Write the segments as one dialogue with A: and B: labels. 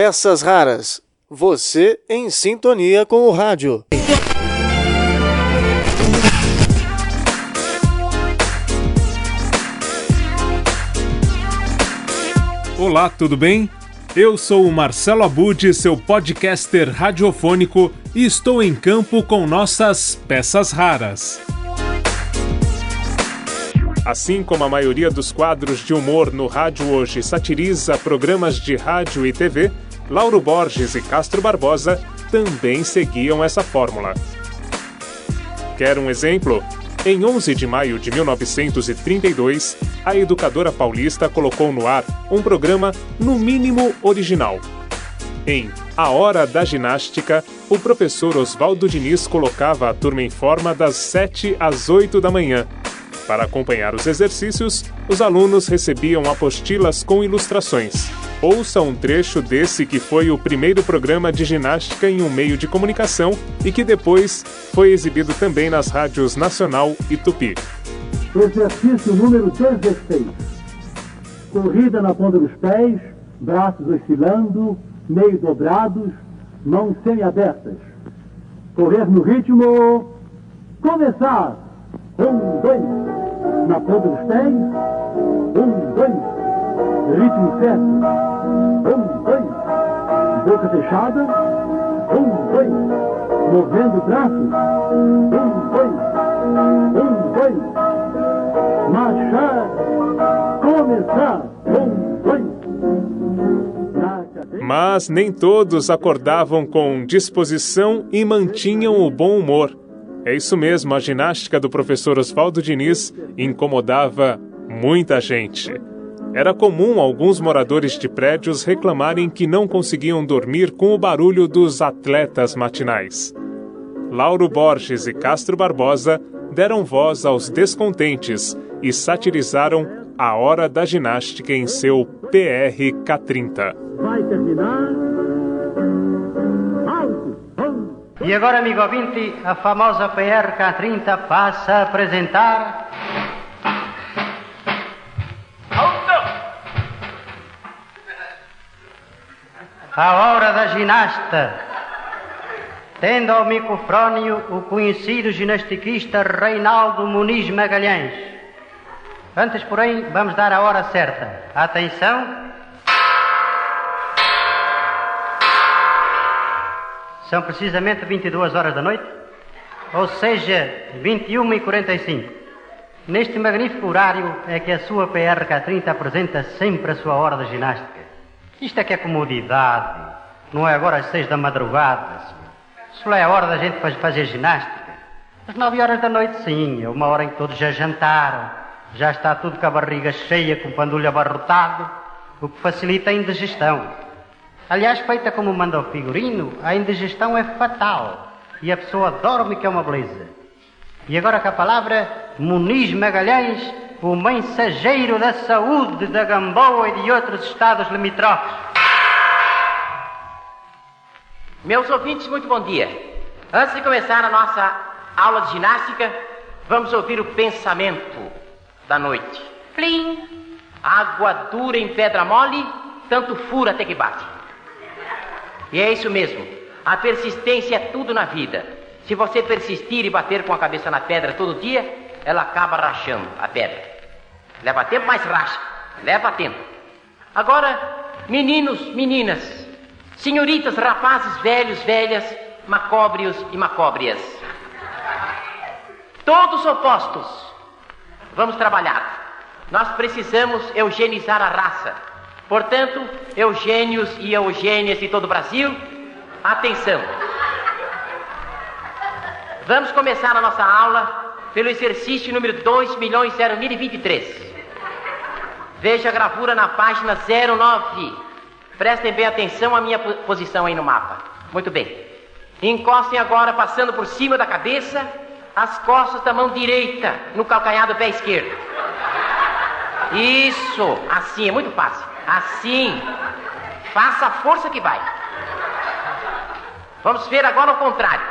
A: peças raras. Você em sintonia com o rádio.
B: Olá, tudo bem? Eu sou o Marcelo Abud, seu podcaster radiofônico, e estou em campo com nossas peças raras. Assim como a maioria dos quadros de humor no rádio hoje satiriza programas de rádio e TV, Lauro Borges e Castro Barbosa também seguiam essa fórmula. Quer um exemplo? Em 11 de maio de 1932, a educadora paulista colocou no ar um programa no mínimo original. Em A Hora da Ginástica, o professor Oswaldo Diniz colocava a turma em forma das 7 às 8 da manhã. Para acompanhar os exercícios, os alunos recebiam apostilas com ilustrações. Ouça um trecho desse que foi o primeiro programa de ginástica em um meio de comunicação e que depois foi exibido também nas rádios Nacional e Tupi.
C: Exercício número 16. Corrida na ponta dos pés, braços oscilando, meio dobrados, mãos semi-abertas. Correr no ritmo. Começar! Um, dois. Na ponta dos pés. Um, dois. Ritmo certo. Um, dois. Boca fechada. Um, dois. Movendo o braço. Um, dois. Um, dois. Marchar. Começar. Um, dois.
B: Mas nem todos acordavam com disposição e mantinham o bom humor. É isso mesmo, a ginástica do professor Oswaldo Diniz incomodava muita gente. Era comum alguns moradores de prédios reclamarem que não conseguiam dormir com o barulho dos atletas matinais. Lauro Borges e Castro Barbosa deram voz aos descontentes e satirizaram a hora da ginástica em seu PRK-30.
C: Vai terminar.
D: E agora, amigo ouvinte, a famosa PRK-30 passa a apresentar. A hora da ginasta. Tendo ao microfónio o conhecido ginastiquista Reinaldo Muniz Magalhães. Antes, porém, vamos dar a hora certa. Atenção. São precisamente 22 horas da noite, ou seja, 21 e 45. Neste magnífico horário é que a sua PRK-30 apresenta sempre a sua hora de ginástica. Isto é que é comodidade, não é agora às seis da madrugada. Isso é a hora da gente fazer ginástica. Às nove horas da noite, sim, é uma hora em que todos já jantaram, já está tudo com a barriga cheia, com o pandulho abarrotado, o que facilita a indigestão. Aliás, feita como manda o figurino, a indigestão é fatal e a pessoa dorme que é uma beleza. E agora com a palavra Muniz Magalhães, o mensageiro da saúde da Gamboa e de outros estados limítrofes.
E: Meus ouvintes, muito bom dia. Antes de começar a nossa aula de ginástica, vamos ouvir o pensamento da noite. Plim! Água dura em pedra mole, tanto fura até que bate. E é isso mesmo. A persistência é tudo na vida. Se você persistir e bater com a cabeça na pedra todo dia, ela acaba rachando a pedra. Leva tempo, mas racha. Leva tempo. Agora, meninos, meninas, senhoritas, rapazes, velhos, velhas, macóbrios e macóbrias. Todos opostos. Vamos trabalhar. Nós precisamos eugenizar a raça. Portanto, Eugênios e Eugênias de todo o Brasil, atenção. Vamos começar a nossa aula pelo exercício número 2.000.023. Veja a gravura na página 09. Prestem bem atenção à minha posição aí no mapa. Muito bem. Encostem agora, passando por cima da cabeça, as costas da mão direita no calcanhar do pé esquerdo. Isso, assim, é muito fácil. Assim. Faça a força que vai. Vamos ver agora o contrário.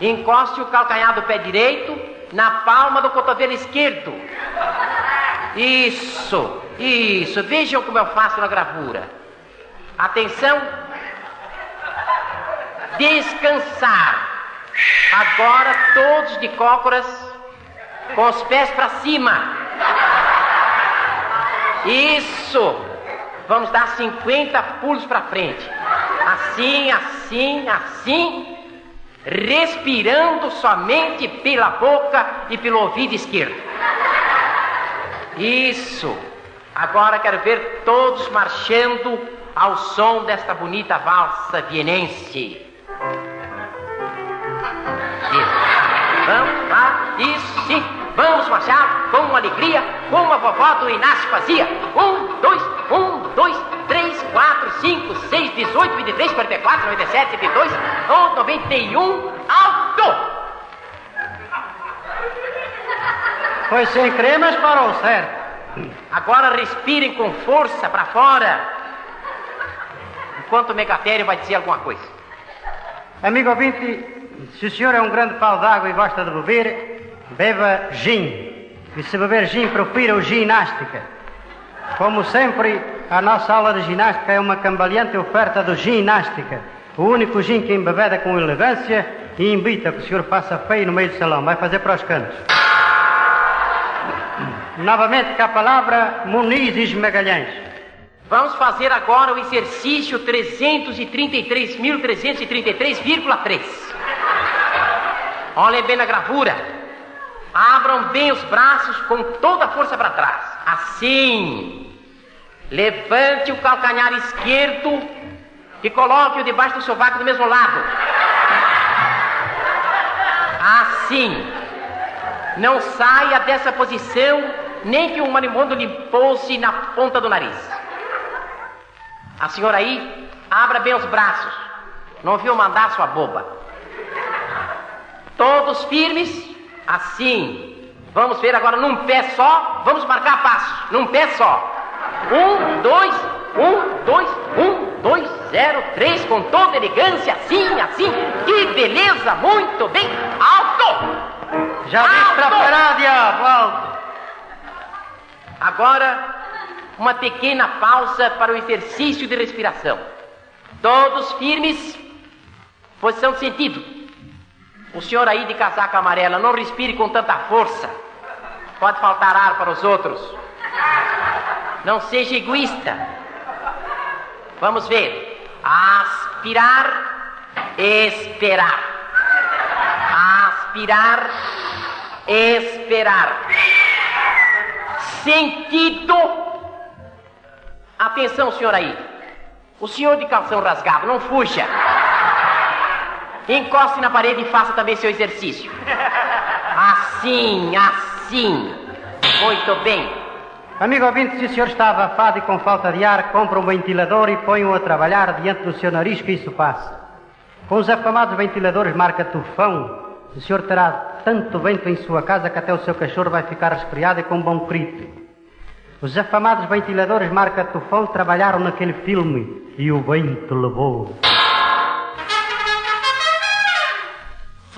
E: Encoste o calcanhar do pé direito na palma do cotovelo esquerdo. Isso, isso. Vejam como eu faço na gravura. Atenção, descansar. Agora todos de cócoras, com os pés para cima. Isso. Vamos dar 50 pulos para frente. Assim, assim, assim. Respirando somente pela boca e pelo ouvido esquerdo. Isso. Agora quero ver todos marchando ao som desta bonita valsa vienense. Vamos lá, isso sim. Vamos marchar com alegria, como a vovó do Inácio fazia. Um, dois, um, dois, três, quatro, cinco, seis, dezoito, vinte e três, quarenta e quatro, noventa e sete, noventa e dois, noventa e um, alto!
D: Foi sem cremas, parou certo.
E: Agora respirem com força para fora. Enquanto o megatério vai dizer alguma coisa.
D: Amigo ouvinte, se o senhor é um grande pau d'água e gosta de beber, beba gin. E se beber gin, profira o ginástica. Como sempre, a nossa aula de ginástica é uma cambaleante oferta do ginástica. O único gin que embebeda com elegância e invita que o senhor faça feio no meio do salão. Vai fazer para os cantos. Novamente com a palavra Muniz Magalhães.
E: Vamos fazer agora o exercício 333.333,3. Olhem bem na gravura. Abram bem os braços com toda a força para trás. Assim. Levante o calcanhar esquerdo e coloque-o debaixo do sovaco do mesmo lado. Assim. Não saia dessa posição nem que um marimbondo lhe pousse na ponta do nariz. A senhora aí, abra bem os braços. Não viu mandar sua boba. Todos firmes, assim. Vamos ver agora num pé só. Vamos marcar passos. Num pé só. Um, dois, um, dois, um, dois, zero, três, com toda elegância, assim, assim. Que beleza, muito bem. Alto!
D: Já disse para parar, diabo, alto.
E: Agora, uma pequena pausa para o exercício de respiração. Todos firmes, posição de sentido. O senhor aí de casaca amarela, não respire com tanta força. Pode faltar ar para os outros. Não seja egoísta. Vamos ver. Aspirar, esperar. Aspirar, esperar sentido. Atenção, senhor aí. O senhor de calção rasgado, não fuja. Encoste na parede e faça também seu exercício. Assim, assim. Muito bem.
D: Amigo ouvinte, se o senhor está abafado e com falta de ar, compra um ventilador e põe-o a trabalhar diante do seu nariz que isso passa. Com os afamados ventiladores marca tufão, o senhor terá tanto vento em sua casa que até o seu cachorro vai ficar resfriado e com um bom grito. Os afamados ventiladores marca tufão trabalharam naquele filme e o vento levou.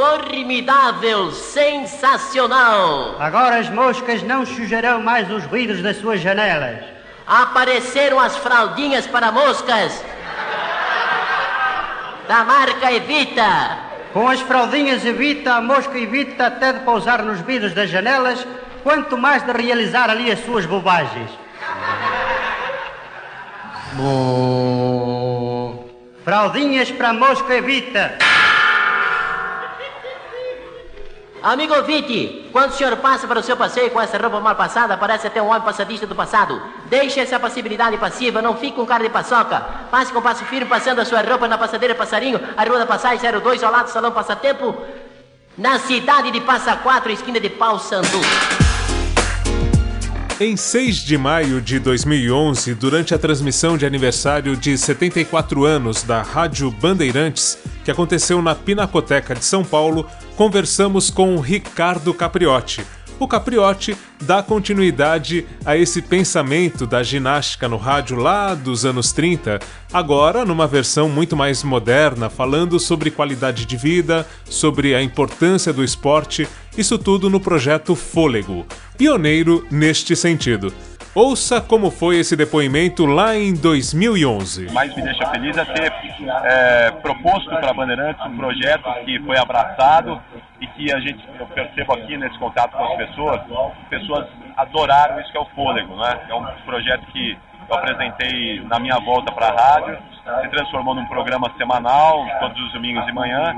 E: Formidável, sensacional!
D: Agora as moscas não sujarão mais os vidros das suas janelas.
E: Apareceram as fraldinhas para moscas da marca Evita.
D: Com as fraldinhas Evita, a mosca evita até de pousar nos vidros das janelas, quanto mais de realizar ali as suas bobagens.
E: Bom.
D: Fraldinhas para a mosca Evita.
E: Amigo ouvinte, quando o senhor passa para o seu passeio com essa roupa mal passada, parece até um homem passadista do passado. Deixe essa passibilidade passiva, não fique com cara de paçoca. Passe com passo firme, passando a sua roupa na passadeira Passarinho, a Rua da Passagem 02, ao lado do Salão Passatempo, na cidade de Passa Quatro, esquina de Pau Sandu.
B: Em 6 de maio de 2011, durante a transmissão de aniversário de 74 anos da Rádio Bandeirantes, que aconteceu na Pinacoteca de São Paulo, conversamos com Ricardo Capriotti. O Capriotti dá continuidade a esse pensamento da ginástica no rádio lá dos anos 30, agora numa versão muito mais moderna, falando sobre qualidade de vida, sobre a importância do esporte, isso tudo no projeto Fôlego, pioneiro neste sentido. Ouça como foi esse depoimento lá em 2011.
F: O mais me deixa feliz é ter é, proposto para a Bandeirantes um projeto que foi abraçado e que a gente, eu percebo aqui nesse contato com as pessoas, pessoas adoraram isso que é o fôlego, né? É um projeto que eu apresentei na minha volta para a rádio, se transformou num programa semanal, todos os domingos de manhã,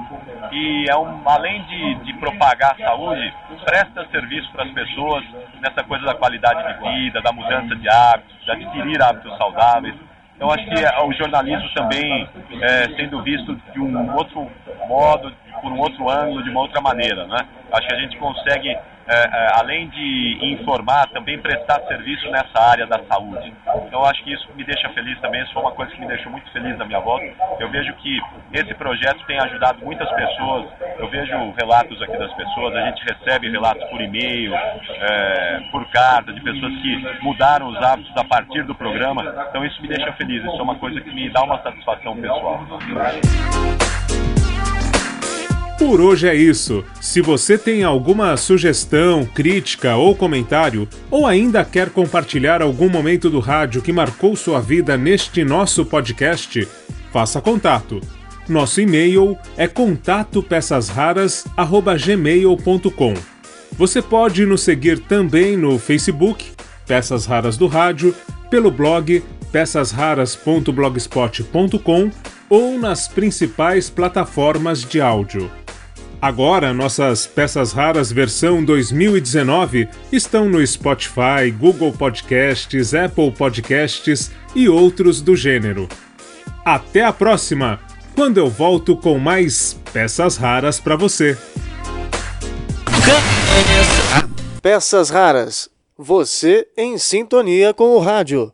F: e é um, além de, de propagar a saúde, presta serviço para as pessoas nessa coisa da qualidade de vida, da mudança de hábitos, de adquirir hábitos saudáveis. Então acho que é, o jornalismo também é, sendo visto de um outro modo, por um outro ângulo, de uma outra maneira, né? Acho que a gente consegue, além de informar, também prestar serviço nessa área da saúde. Então acho que isso me deixa feliz também, isso foi uma coisa que me deixou muito feliz na minha volta. Eu vejo que esse projeto tem ajudado muitas pessoas, eu vejo relatos aqui das pessoas, a gente recebe relatos por e-mail, é, por carta, de pessoas que mudaram os hábitos a partir do programa, então isso me deixa feliz, isso é uma coisa que me dá uma satisfação pessoal.
B: Por hoje é isso. Se você tem alguma sugestão, crítica ou comentário, ou ainda quer compartilhar algum momento do rádio que marcou sua vida neste nosso podcast, faça contato. Nosso e-mail é contatopeçasraras@gmail.com. Você pode nos seguir também no Facebook, Peças Raras do Rádio, pelo blog peçasraras.blogspot.com ou nas principais plataformas de áudio. Agora, nossas peças raras versão 2019 estão no Spotify, Google Podcasts, Apple Podcasts e outros do gênero. Até a próxima, quando eu volto com mais peças raras para você.
A: Peças raras. Você em sintonia com o rádio.